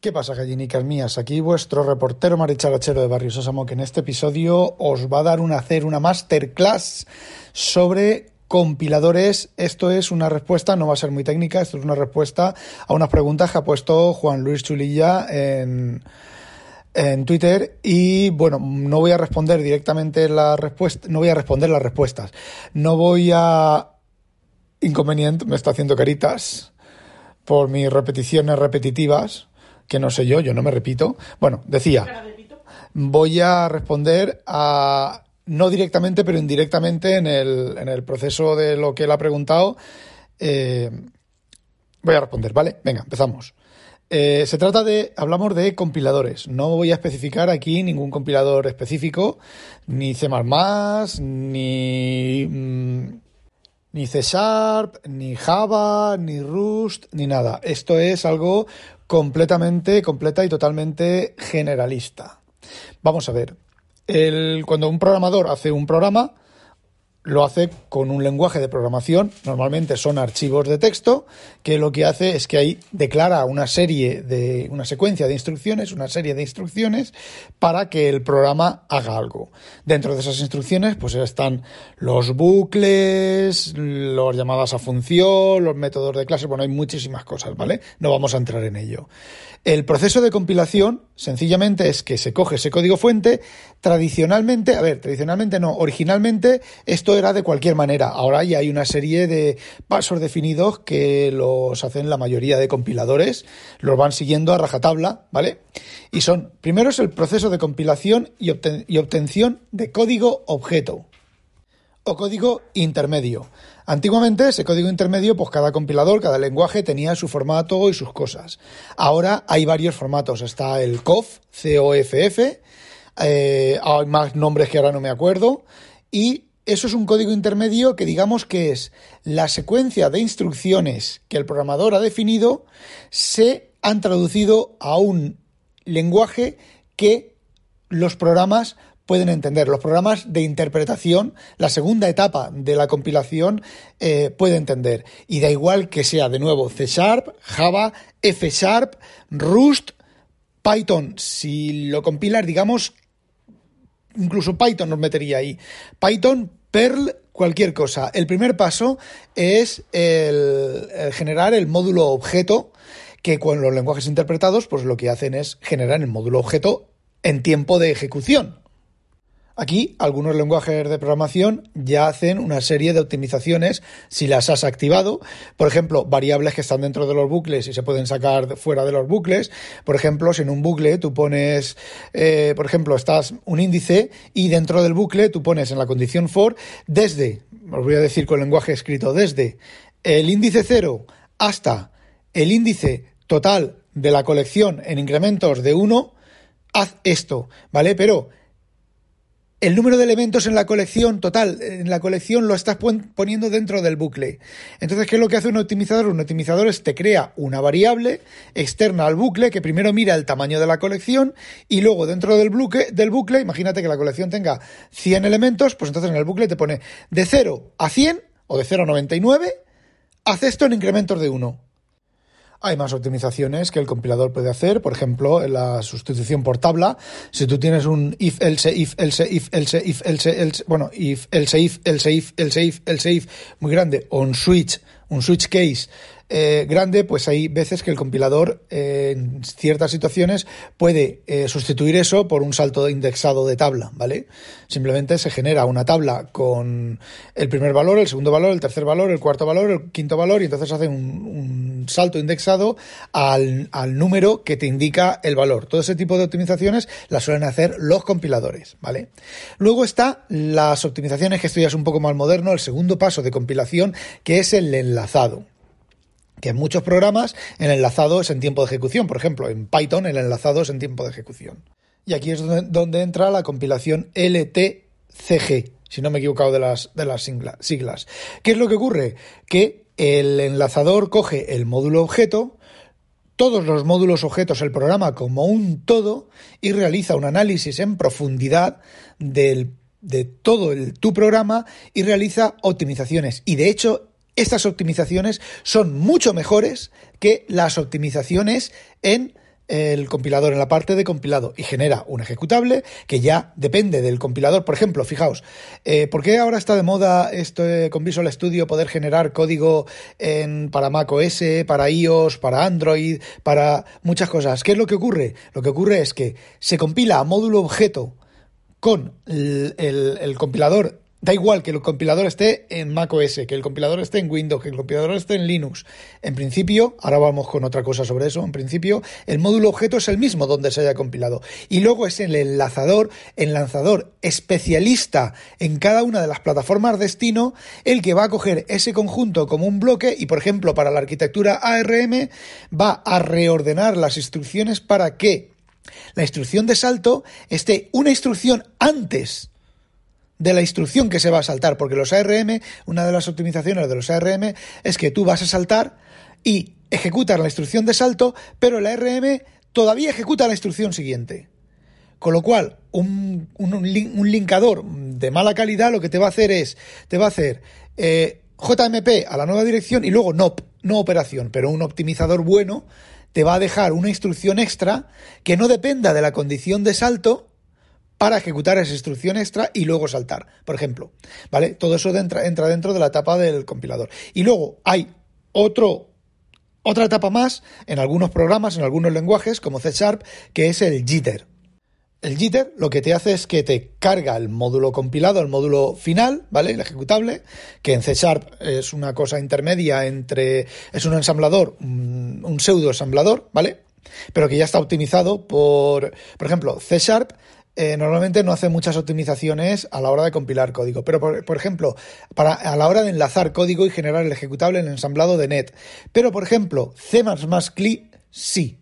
¿Qué pasa, gallinicas mías? Aquí vuestro reportero maricharachero de Barrio Sésamo, que en este episodio os va a dar una hacer una masterclass sobre compiladores. Esto es una respuesta, no va a ser muy técnica, esto es una respuesta a unas preguntas que ha puesto Juan Luis Chulilla en, en Twitter y bueno, no voy a responder directamente la respuesta, no voy a responder las respuestas. No voy a inconveniente, me está haciendo caritas por mis repeticiones repetitivas que no sé yo, yo no me repito. Bueno, decía, voy a responder a, no directamente, pero indirectamente en el, en el proceso de lo que él ha preguntado. Eh, voy a responder, ¿vale? Venga, empezamos. Eh, se trata de, hablamos de compiladores. No voy a especificar aquí ningún compilador específico, ni C++, ni, mm, ni C Sharp, ni Java, ni Rust, ni nada. Esto es algo completamente, completa y totalmente generalista. Vamos a ver. El, cuando un programador hace un programa, lo hace con un lenguaje de programación, normalmente son archivos de texto, que lo que hace es que ahí declara una serie de una secuencia de instrucciones, una serie de instrucciones para que el programa haga algo. Dentro de esas instrucciones pues están los bucles, las llamadas a función, los métodos de clase, bueno, hay muchísimas cosas, ¿vale? No vamos a entrar en ello. El proceso de compilación sencillamente es que se coge ese código fuente, tradicionalmente, a ver, tradicionalmente no, originalmente esto era de cualquier manera. Ahora ya hay una serie de pasos definidos que los hacen la mayoría de compiladores, los van siguiendo a rajatabla, ¿vale? Y son, primero es el proceso de compilación y, y obtención de código objeto o código intermedio. Antiguamente ese código intermedio, pues cada compilador, cada lenguaje tenía su formato y sus cosas. Ahora hay varios formatos. Está el COF, C-O-F-F, eh, hay más nombres que ahora no me acuerdo, y eso es un código intermedio que digamos que es la secuencia de instrucciones que el programador ha definido se han traducido a un lenguaje que los programas pueden entender. Los programas de interpretación, la segunda etapa de la compilación, eh, puede entender. Y da igual que sea de nuevo C Sharp, Java, F Sharp, Rust, Python. Si lo compilas, digamos incluso Python nos metería ahí. Python, Perl, cualquier cosa. El primer paso es el, generar el módulo objeto, que con los lenguajes interpretados, pues lo que hacen es generar el módulo objeto en tiempo de ejecución. Aquí algunos lenguajes de programación ya hacen una serie de optimizaciones si las has activado. Por ejemplo, variables que están dentro de los bucles y se pueden sacar fuera de los bucles. Por ejemplo, si en un bucle tú pones, eh, por ejemplo, estás un índice y dentro del bucle tú pones en la condición for desde, os voy a decir con lenguaje escrito, desde el índice 0 hasta el índice total de la colección en incrementos de 1, haz esto, ¿vale? Pero el número de elementos en la colección total, en la colección lo estás poniendo dentro del bucle. Entonces, ¿qué es lo que hace un optimizador? Un optimizador es te crea una variable externa al bucle que primero mira el tamaño de la colección y luego dentro del bucle, del bucle, imagínate que la colección tenga 100 elementos, pues entonces en el bucle te pone de 0 a 100 o de 0 a 99, haz esto en incrementos de 1. Hay más optimizaciones que el compilador puede hacer, por ejemplo, en la sustitución por tabla. Si tú tienes un if, else, if, else, if, else, if, else, else, bueno, if, else, if, else, if, else, if, else, if, muy grande, o un switch, un switch case eh, grande, pues hay veces que el compilador eh, en ciertas situaciones puede eh, sustituir eso por un salto indexado de tabla, ¿vale? Simplemente se genera una tabla con el primer valor, el segundo valor, el tercer valor, el cuarto valor, el quinto valor y entonces hace un, salto indexado al, al, número que te indica el valor. Todo ese tipo de optimizaciones las suelen hacer los compiladores, ¿vale? Luego está las optimizaciones, que esto ya es un poco más moderno, el segundo paso de compilación, que es el enlazado que en muchos programas el enlazado es en tiempo de ejecución. Por ejemplo, en Python el enlazado es en tiempo de ejecución. Y aquí es donde, entra la compilación LTCG, si no me he equivocado de las, de las siglas. ¿Qué es lo que ocurre? Que el enlazador coge el módulo objeto, todos los módulos objetos, el programa como un todo, y realiza un análisis en profundidad del, de todo tu programa y realiza optimizaciones. Y de hecho, estas optimizaciones son mucho mejores que las optimizaciones en el compilador en la parte de compilado y genera un ejecutable que ya depende del compilador. Por ejemplo, fijaos, eh, ¿por qué ahora está de moda esto con Visual Studio poder generar código para Mac OS, para iOS, para Android, para muchas cosas? ¿Qué es lo que ocurre? Lo que ocurre es que se compila a módulo objeto con el compilador Da igual que el compilador esté en macOS, que el compilador esté en Windows, que el compilador esté en Linux. En principio, ahora vamos con otra cosa sobre eso, en principio el módulo objeto es el mismo donde se haya compilado. Y luego es el enlazador, el lanzador especialista en cada una de las plataformas destino, el que va a coger ese conjunto como un bloque y, por ejemplo, para la arquitectura ARM va a reordenar las instrucciones para que la instrucción de salto esté una instrucción antes de la instrucción que se va a saltar, porque los ARM, una de las optimizaciones de los ARM es que tú vas a saltar y ejecutas la instrucción de salto, pero el ARM todavía ejecuta la instrucción siguiente. Con lo cual, un, un, linkador de mala calidad lo que te va a hacer es, te va a hacer eh, JMP a la nueva dirección y luego no, no operación, pero un optimizador bueno te va a dejar una instrucción extra que no dependa de la condición de salto, para ejecutar esa instrucción extra y luego saltar, por ejemplo. ¿Vale? Todo eso entra, dentro de la etapa del compilador. Y luego hay otro, otra etapa más en algunos programas, en algunos lenguajes, como C Sharp, que es el jitter. El jitter lo que te hace es que te carga el módulo compilado, el módulo final, ¿vale? El ejecutable, que en C Sharp es una cosa intermedia entre. es un ensamblador, un, un pseudo ensamblador, ¿vale? Pero que ya está optimizado por. Por ejemplo, C Sharp eh, normalmente no hace muchas optimizaciones a la hora de compilar código. Pero, por, ejemplo, para, a la hora de enlazar código y generar el ejecutable en el ensamblado de net. Pero, por ejemplo, C++ CLI sí.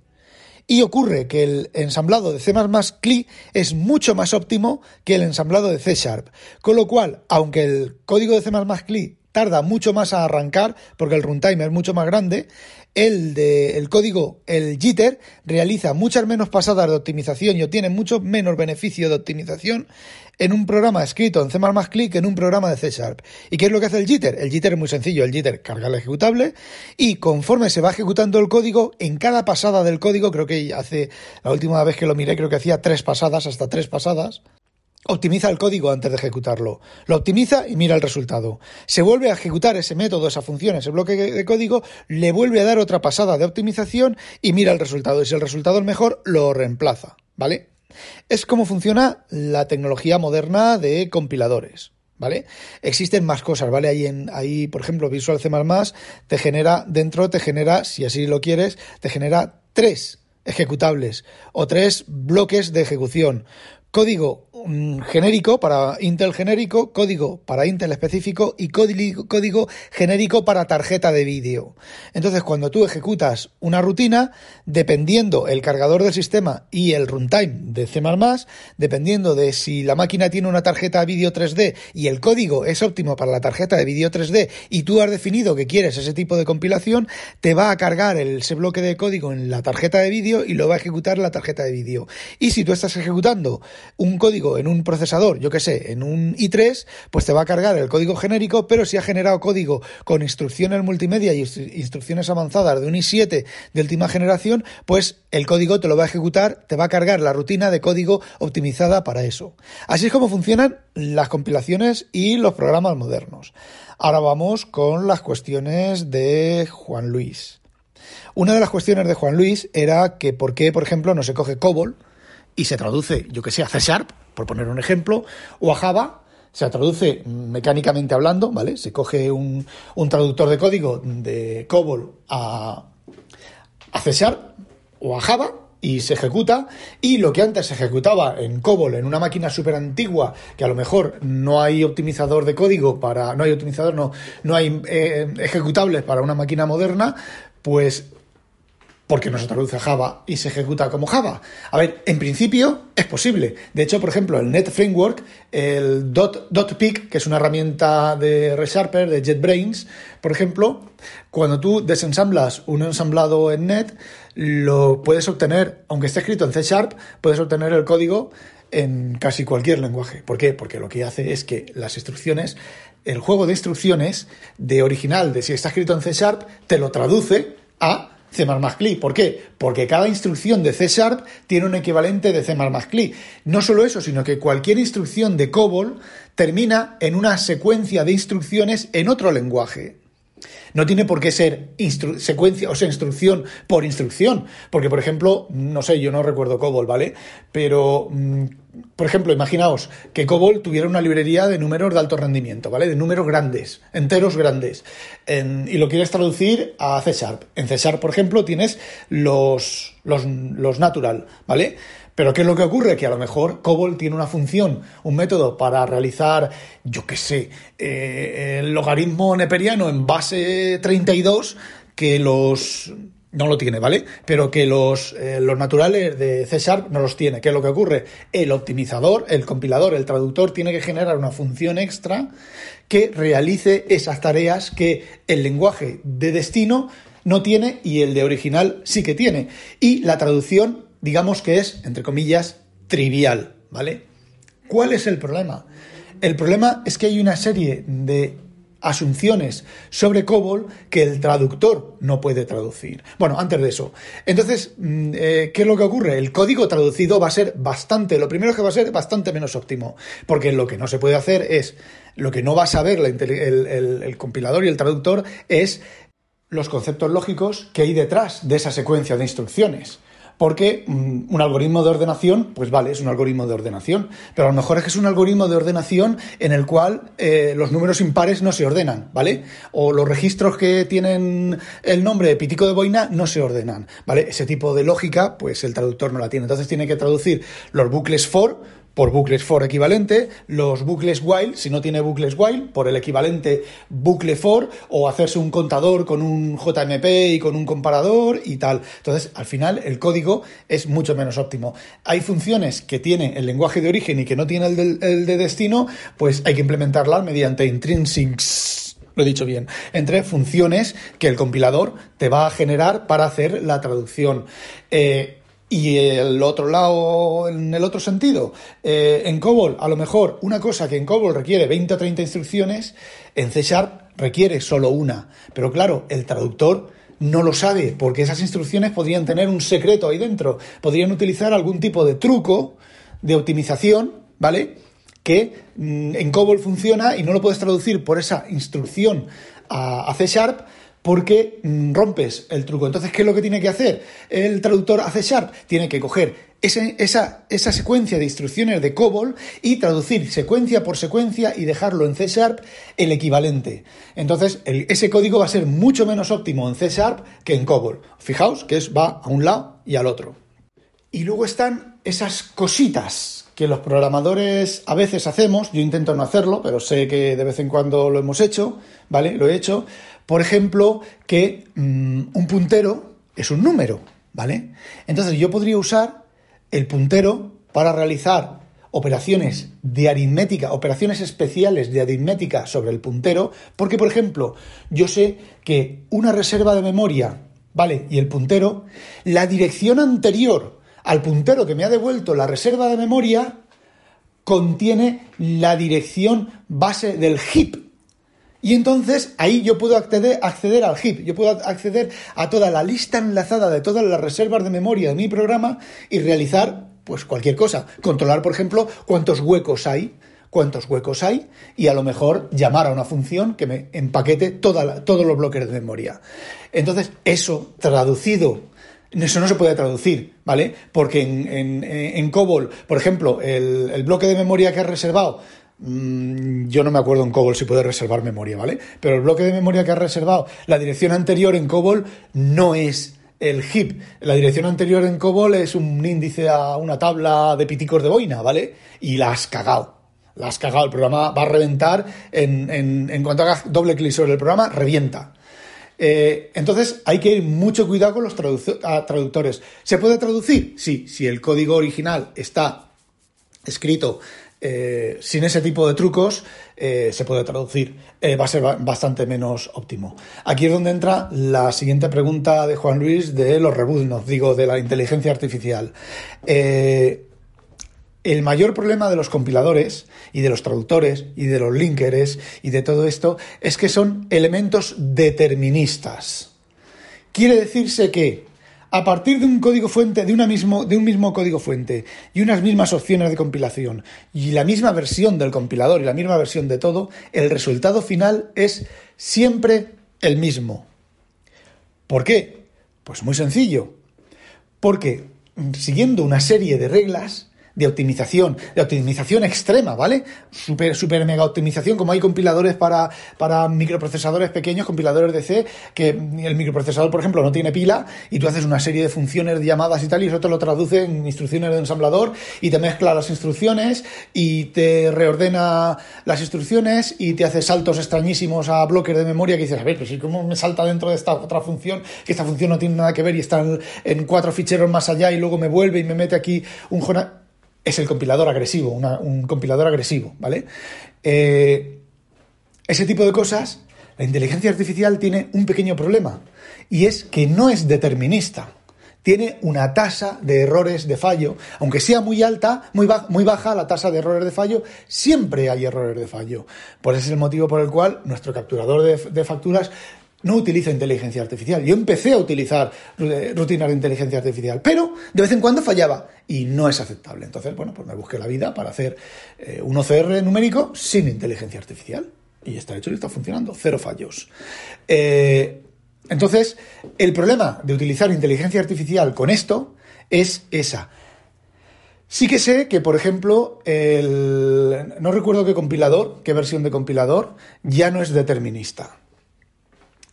Y ocurre que el ensamblado de C++ CLI es mucho más óptimo que el ensamblado de C Sharp. Con lo cual, aunque el código de C++ CLI tarda mucho más a arrancar porque el runtime es mucho más grande, el, de, el código, el jitter, realiza muchas menos pasadas de optimización y obtiene mucho menos beneficio de optimización en un programa escrito en C++ Click que en un programa de C Sharp. ¿Y qué es lo que hace el jitter? El jitter es muy sencillo. El jitter carga el ejecutable y conforme se va ejecutando el código, en cada pasada del código, creo que hace la última vez que lo miré, creo que hacía tres pasadas, hasta tres pasadas, optimiza el código antes de ejecutarlo. Lo optimiza y mira el resultado. Se vuelve a ejecutar ese método, esa función, ese bloque de código, le vuelve a dar otra pasada de optimización y mira el resultado. Y si el resultado es mejor, lo reemplaza. ¿Vale? Es como funciona la tecnología moderna de compiladores. ¿Vale? Existen más cosas, ¿vale? Ahí, en, por ejemplo, Visual C++ te genera, dentro te genera, si así lo quieres, te genera tres ejecutables o tres bloques de ejecución código genérico para Intel genérico, código para Intel específico y código, genérico para tarjeta de vídeo. Entonces, cuando tú ejecutas una rutina, dependiendo el cargador del sistema y el runtime de C++, dependiendo de si la máquina tiene una tarjeta de vídeo 3D y el código es óptimo para la tarjeta de vídeo 3D y tú has definido que quieres ese tipo de compilación, te va a cargar ese bloque de código en la tarjeta de vídeo y lo va a ejecutar la tarjeta de vídeo. Y si tú estás ejecutando un código en un procesador, yo que sé, en un i3, pues te va a cargar el código genérico, pero si ha generado código con instrucciones multimedia y instrucciones avanzadas de un i7 de última generación, pues el código te lo va a ejecutar, te va a cargar la rutina de código optimizada para eso. Así es como funcionan las compilaciones y los programas modernos. Ahora vamos con las cuestiones de Juan Luis. Una de las cuestiones de Juan Luis era que por qué, por ejemplo, no se coge COBOL y se traduce, yo que sé, a C Sharp, por poner un ejemplo, o a Java, se traduce mecánicamente hablando, ¿vale? Se coge un, traductor de código de COBOL a, a C Sharp o a Java y se ejecuta y lo que antes se ejecutaba en COBOL en una máquina súper antigua que a lo mejor no hay optimizador de código para no hay optimizador no no hay eh, ejecutables para una máquina moderna pues porque no se traduce a Java y se ejecuta como Java. A ver, en principio es posible. De hecho, por ejemplo, el Net Framework, el Dot, que es una herramienta de ReSharper, de JetBrains, por ejemplo, cuando tú desensamblas un ensamblado en Net, lo puedes obtener, aunque esté escrito en C Sharp, puedes obtener el código en casi cualquier lenguaje. ¿Por qué? Porque lo que hace es que las instrucciones, el juego de instrucciones de original, de si está escrito en C Sharp, te lo traduce a C++ CLI. ¿Por qué? Porque cada instrucción de C Sharp tiene un equivalente de C++ CLI. No solo eso, sino que cualquier instrucción de COBOL termina en una secuencia de instrucciones en otro lenguaje. No tiene por qué ser secuencia, o sea, instrucción por instrucción. Porque, por ejemplo, no sé, yo no recuerdo COBOL, ¿vale? Pero, mm, por ejemplo, imaginaos que COBOL tuviera una librería de números de alto rendimiento, ¿vale? De números grandes, enteros grandes. y lo quieres traducir a C Sharp. En C Sharp, por ejemplo, tienes los, los, los natural, ¿vale? Pero ¿qué es lo que ocurre? Que a lo mejor COBOL tiene una función, un método para realizar, yo qué sé, eh, el logaritmo neperiano en base 32 que los... No lo tiene, ¿vale? Pero que los, eh, los naturales de C Sharp no los tiene. ¿Qué es lo que ocurre? El optimizador, el compilador, el traductor tiene que generar una función extra que realice esas tareas que el lenguaje de destino no tiene y el de original sí que tiene. Y la traducción digamos que es, entre comillas, trivial, ¿vale? ¿Cuál es el problema? El problema es que hay una serie de asunciones sobre COBOL que el traductor no puede traducir. Bueno, antes de eso, entonces, mm, eh, ¿qué es lo que ocurre? El código traducido va a ser bastante, lo primero es que va a ser bastante menos óptimo, porque lo que no se puede hacer es, lo que no va a saber el compilador y el traductor es los conceptos lógicos que hay detrás de esa secuencia de instrucciones porque mm, un algoritmo de ordenación, pues vale, es un algoritmo de ordenación, pero a lo mejor es que es un algoritmo de ordenación en el cual eh, los números impares no se ordenan, ¿vale? O los registros que tienen el nombre de pitico de boina no se ordenan, ¿vale? Ese tipo de lógica, pues el traductor no la tiene. Entonces tiene que traducir los bucles for por bucles for equivalente, los bucles while, si no tiene bucles while, por el equivalente bucle for, o hacerse un contador con un JMP y con un comparador y tal. Entonces, al final, el código es mucho menos óptimo. Hay funciones que tiene el lenguaje de origen y que no tiene el de, de destino, pues hay que implementarlas mediante intrinsics lo he dicho bien, entre funciones que el compilador te va a generar para hacer la traducción. Eh, y el otro lado, en el otro sentido, eh, en COBOL, a lo mejor una cosa que en COBOL requiere 20 o 30 instrucciones, en C Sharp requiere solo una. Pero claro, el traductor no lo sabe, porque esas instrucciones podrían tener un secreto ahí dentro. Podrían utilizar algún tipo de truco de optimización, ¿vale? Que mm, en COBOL funciona y no lo puedes traducir por esa instrucción a C Sharp porque rompes el truco. Entonces, ¿qué es lo que tiene que hacer el traductor a C Sharp? Tiene que coger esa, esa, secuencia de instrucciones de COBOL y traducir secuencia por secuencia y dejarlo en C Sharp el equivalente. Entonces, ese código va a ser mucho menos óptimo en C Sharp que en COBOL. Fijaos que es, va a un lado y al otro. Y luego están esas cositas que los programadores a veces hacemos, yo intento no hacerlo, pero sé que de vez en cuando lo hemos hecho, ¿vale? Lo he hecho, por ejemplo, que mm, un puntero es un número, ¿vale? Entonces yo podría usar el puntero para realizar operaciones de aritmética, operaciones especiales de aritmética sobre el puntero, porque, por ejemplo, yo sé que una reserva de memoria, ¿vale? Y el puntero, la dirección anterior al puntero que me ha devuelto la reserva de memoria contiene la dirección base del heap, y entonces ahí yo puedo acceder, acceder al heap, yo puedo acceder a toda la lista enlazada de todas las reservas de memoria de mi programa y realizar pues cualquier cosa. Controlar, por ejemplo, cuántos huecos hay, cuántos huecos hay y a lo mejor llamar a una función que me empaquete toda todos los bloques de memoria. Entonces, eso traducido eso no se puede traducir, ¿vale? Porque en, en, COBOL, por ejemplo, el, bloque de memoria que has reservado yo no me acuerdo en COBOL si puede reservar memoria, ¿vale? Pero el bloque de memoria que ha reservado, la dirección anterior en COBOL no es el heap. La dirección anterior en COBOL es un índice a una tabla de piticos de boina, ¿vale? Y la has cagado. La has cagado. El programa va a reventar en, en, cuanto hagas doble clic sobre el programa, revienta. Eh, entonces hay que ir mucho cuidado con los traductores. ¿Se puede traducir? Sí, si el código original está escrito eh, sin ese tipo de trucos eh, se puede traducir. Eh, va a ser bastante menos óptimo. Aquí es donde entra la siguiente pregunta de Juan Luis de los rebuznos, digo, de la inteligencia artificial. el mayor problema de los compiladores y de los traductores y de los linkers y de todo esto es que son elementos deterministas. quiere decirse que a partir de un código fuente, de, una mismo, de un mismo código fuente y unas mismas opciones de compilación y la misma versión del compilador y la misma versión de todo, el resultado final es siempre el mismo. ¿Por qué? Pues muy sencillo. Porque siguiendo una serie de reglas, de optimización, de optimización extrema, ¿vale? Super, super mega optimización, como hay compiladores para, para microprocesadores pequeños, compiladores de C, que el microprocesador, por ejemplo, no tiene pila y tú haces una serie de funciones, de llamadas y tal, y eso te lo traduce en instrucciones de ensamblador y te mezcla las instrucciones y te reordena las instrucciones y te hace saltos extrañísimos a bloques de memoria que dices, a ver, pues ¿cómo me salta dentro de esta otra función? Que esta función no tiene nada que ver y está en, cuatro ficheros más allá y luego me vuelve y me mete aquí un es el compilador agresivo, un compilador agresivo, ¿vale? Eh, ese tipo de cosas, la inteligencia artificial tiene un pequeño problema, y es que no es determinista. Tiene una tasa de errores de fallo, aunque sea muy alta, muy, muy baja la tasa de errores de fallo, siempre hay errores de fallo. Por ese es el motivo por el cual nuestro capturador de facturas no utiliza inteligencia artificial. Yo empecé a utilizar eh, rutinas de inteligencia artificial, pero de vez en cuando fallaba y no es aceptable. Entonces, bueno, pues me busqué la vida para hacer eh, un OCR numérico sin inteligencia artificial. Y está hecho y está funcionando. Cero fallos. Eh, entonces, el problema de utilizar inteligencia artificial con esto es esa. Sí que sé que, por ejemplo, el, no recuerdo qué compilador, qué versión de compilador, ya no es determinista.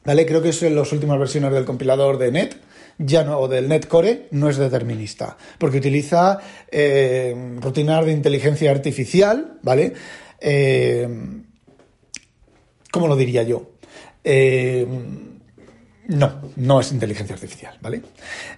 ¿Vale? Creo que es en las últimas versiones del compilador de Net, ya no, o del NetCore, no es determinista, porque utiliza eh, rutinas de inteligencia artificial, ¿vale? Eh, ¿Cómo lo diría yo? Eh, no, no es inteligencia artificial, ¿vale?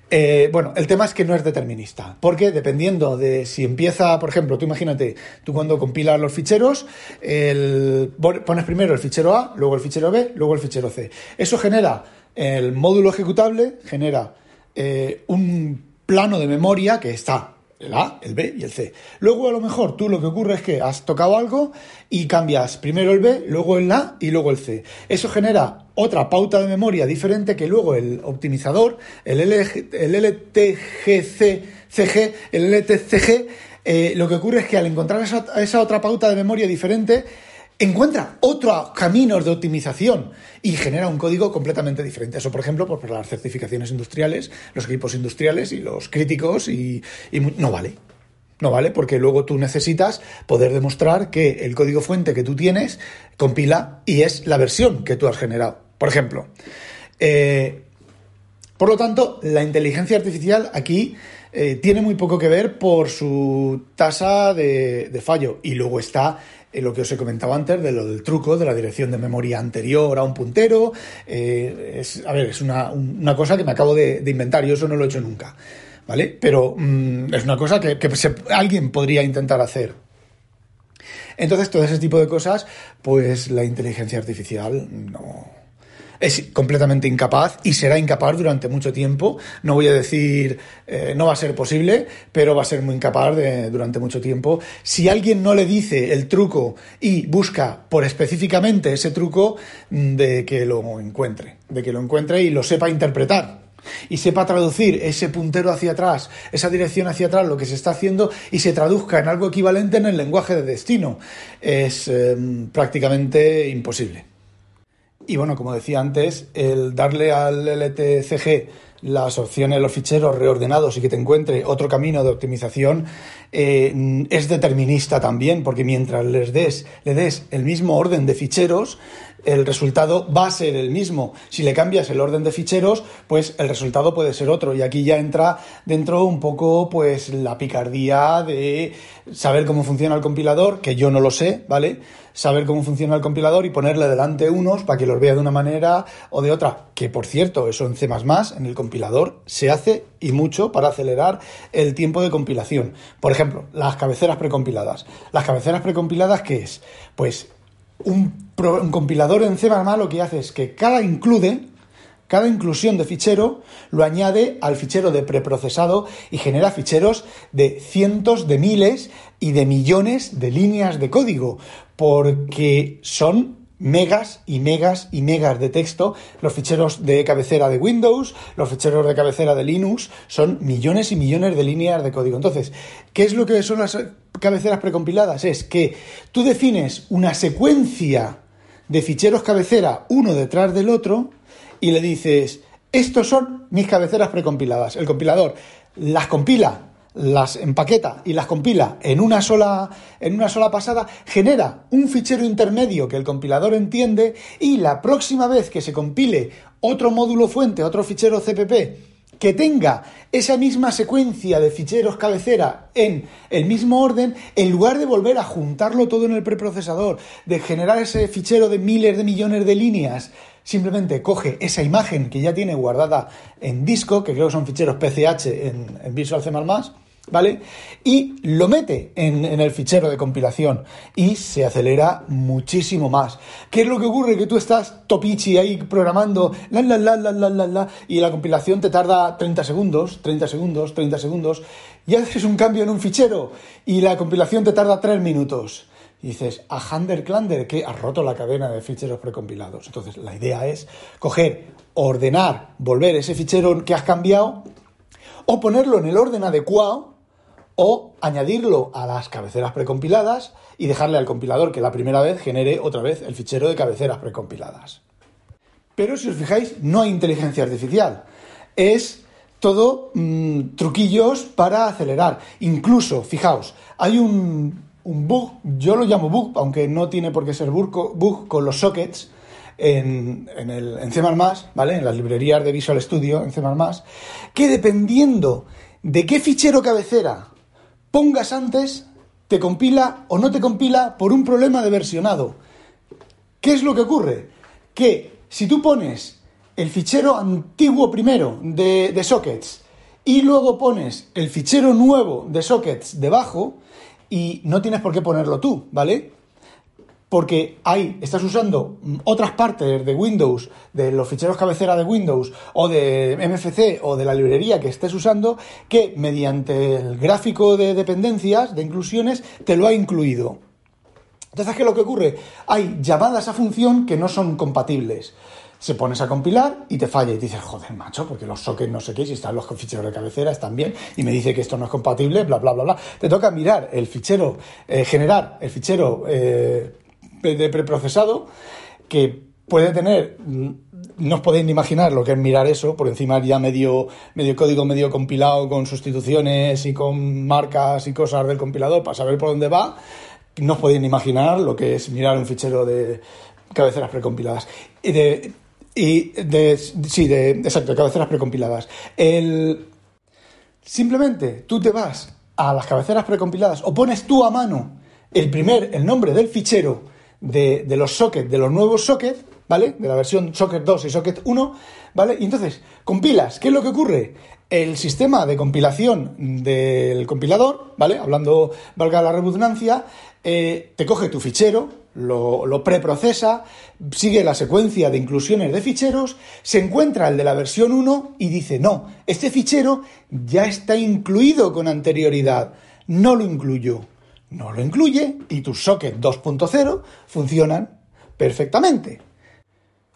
Eh, bueno, el tema es que no es determinista, porque dependiendo de si empieza, por ejemplo, tú imagínate, tú cuando compilas los ficheros, pones primero el fichero A, luego el fichero B, luego el fichero C. Eso genera el módulo ejecutable, genera eh, un plano de memoria que está el A, el B y el C. Luego a lo mejor tú lo que ocurre es que has tocado algo y cambias primero el B, luego el A y luego el C. Eso genera otra pauta de memoria diferente que luego el optimizador, el, el LTGC, CG, el LTCG, eh, lo que ocurre es que al encontrar esa otra pauta de memoria diferente, encuentra otros caminos de optimización y genera un código completamente diferente. Eso, por ejemplo, por las certificaciones industriales, los equipos industriales y los críticos, y, no vale. No vale porque luego tú necesitas poder demostrar que el código fuente que tú tienes compila y es la versión que tú has generado. Por ejemplo, eh, por lo tanto, la inteligencia artificial aquí eh, tiene muy poco que ver por su tasa de fallo. Y luego está lo que os he comentado antes de lo del truco de la dirección de memoria anterior a un puntero. Eh, es, a ver, es una, cosa que me acabo de, inventar, yo eso no lo he hecho nunca, ¿vale? Pero mm, es una cosa que, alguien podría intentar hacer. Entonces, todo ese tipo de cosas, pues la inteligencia artificial no, es completamente incapaz y será incapaz durante mucho tiempo. No voy a decir eh, no va a ser posible, pero va a ser muy incapaz de, durante mucho tiempo. Si alguien no le dice el truco y busca por específicamente ese truco, mm, de que lo encuentre, de que lo encuentre y lo sepa interpretar y sepa traducir ese puntero hacia atrás, esa dirección hacia atrás, lo que se está haciendo y se traduzca en algo equivalente en el lenguaje de destino. Es em, prácticamente imposible. Y bueno, como decía antes, el darle al LTCG las opciones, los ficheros reordenados y que te encuentre otro camino de optimización eh, es determinista también, porque mientras les des, le des el mismo orden de ficheros, el resultado va a ser el mismo. Si le cambias el orden de ficheros, pues el resultado puede ser otro. Y aquí ya entra dentro un poco pues la picardía de saber cómo funciona el compilador, que yo no lo sé, ¿vale? Saber cómo funciona el compilador y ponerle delante unos para que los vea de una manera o de otra. Que por cierto, eso en C en el compilador se hace y mucho para acelerar el tiempo de compilación. Por ejemplo, las cabeceras precompiladas. Las cabeceras precompiladas, ¿qué es? Pues un, compilador en C++ lo que hace es que cada include, cada inclusión de fichero lo añade al fichero de preprocesado y genera ficheros de cientos de miles y de millones de líneas de código, porque son megas y megas y megas de texto. Los ficheros de cabecera de Windows, los ficheros de cabecera de Linux, son millones y millones de líneas de código. Entonces, ¿qué es lo que son las cabeceras precompiladas? Es que tú defines una secuencia de ficheros cabecera uno detrás del otro y le dices, estos son mis cabeceras precompiladas. El compilador las compila las empaqueta y las compila en una sola en una sola pasada, genera un fichero intermedio que el compilador entiende y la próxima vez que se compile otro módulo fuente, otro fichero CPP que tenga esa misma secuencia de ficheros cabecera en el mismo orden, en lugar de volver a juntarlo todo en el preprocesador, de generar ese fichero de miles de millones de líneas, simplemente coge esa imagen que ya tiene guardada en disco, que creo que son ficheros PCH en, en Visual C++, ¿vale? Y lo mete en, el fichero de compilación y se acelera muchísimo más. ¿Qué es lo que ocurre? Que tú estás topichi ahí programando la la la la la la la y la compilación te tarda 30 segundos, 30 segundos, 30 segundos y haces un cambio en un fichero y la compilación te tarda 3 minutos. Y dices, a Hander Clander, que ha roto la cadena de ficheros precompilados. Entonces, la idea es coger, ordenar, volver ese fichero que has cambiado o ponerlo en el orden adecuado o añadirlo a las cabeceras precompiladas y dejarle al compilador que la primera vez genere otra vez el fichero de cabeceras precompiladas. Pero si os fijáis, no hay inteligencia artificial. Es todo mm, truquillos para acelerar. Incluso, fijaos, hay un, bug, yo lo llamo bug, aunque no tiene por qué ser bug, con los sockets en, en, el, en C++, ¿vale? En las librerías de Visual Studio en C++, que dependiendo de qué fichero cabecera pongas antes, te compila o no te compila por un problema de versionado. ¿Qué es lo que ocurre? Que si tú pones el fichero antiguo primero de, de sockets y luego pones el fichero nuevo de sockets debajo, y no tienes por qué ponerlo tú, ¿vale? Porque ahí estás usando otras partes de Windows, de los ficheros cabecera de Windows o de MFC o de la librería que estés usando, que mediante el gráfico de dependencias, de inclusiones, te lo ha incluido. Entonces, ¿qué es lo que ocurre? Hay llamadas a función que no son compatibles. Se pones a compilar y te falla y dices, joder, macho, porque los sockets no sé qué, si están los ficheros de cabecera, están bien, y me dice que esto no es compatible, bla, bla, bla, bla. Te toca mirar el fichero, eh, generar el fichero eh, de preprocesado que puede tener, no os podéis ni imaginar lo que es mirar eso, por encima ya medio, medio código medio compilado con sustituciones y con marcas y cosas del compilador para saber por dónde va, no os podéis ni imaginar lo que es mirar un fichero de cabeceras precompiladas. Y de, y de sí, de, exacto, de cabeceras precompiladas. El, simplemente tú te vas a las cabeceras precompiladas o pones tú a mano el primer, el nombre del fichero, de, los sockets, de los nuevos sockets, ¿vale? De la versión Socket 2 y Socket 1, ¿vale? Y entonces, compilas. ¿Qué es lo que ocurre? El sistema de compilación del compilador, ¿vale? Hablando, valga la redundancia, eh, te coge tu fichero, lo, lo, preprocesa, sigue la secuencia de inclusiones de ficheros, se encuentra el de la versión 1 y dice, no, este fichero ya está incluido con anterioridad, no lo incluyo no lo incluye y tus sockets 2.0 funcionan perfectamente.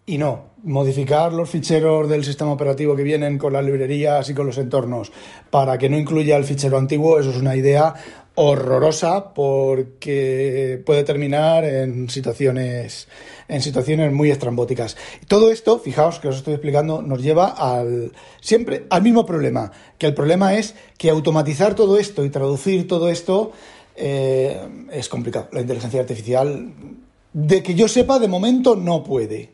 Y no, modificar los ficheros del sistema operativo que vienen con las librerías y con los entornos para que no incluya el fichero antiguo, eso es una idea horrorosa porque puede terminar en situaciones en situaciones muy estrambóticas. Todo esto, fijaos que os estoy explicando, nos lleva al siempre al mismo problema, que el problema es que automatizar todo esto y traducir todo esto eh, es complicado. La inteligencia artificial, de que yo sepa, de momento no puede.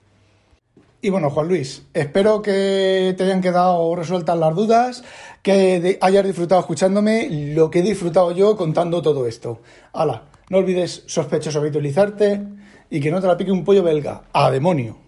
Y bueno, Juan Luis, espero que te hayan quedado resueltas las dudas, que hayas disfrutado escuchándome lo que he disfrutado yo contando todo esto. Hala, no olvides sospechoso habitualizarte y que no te la pique un pollo belga. ¡A demonio!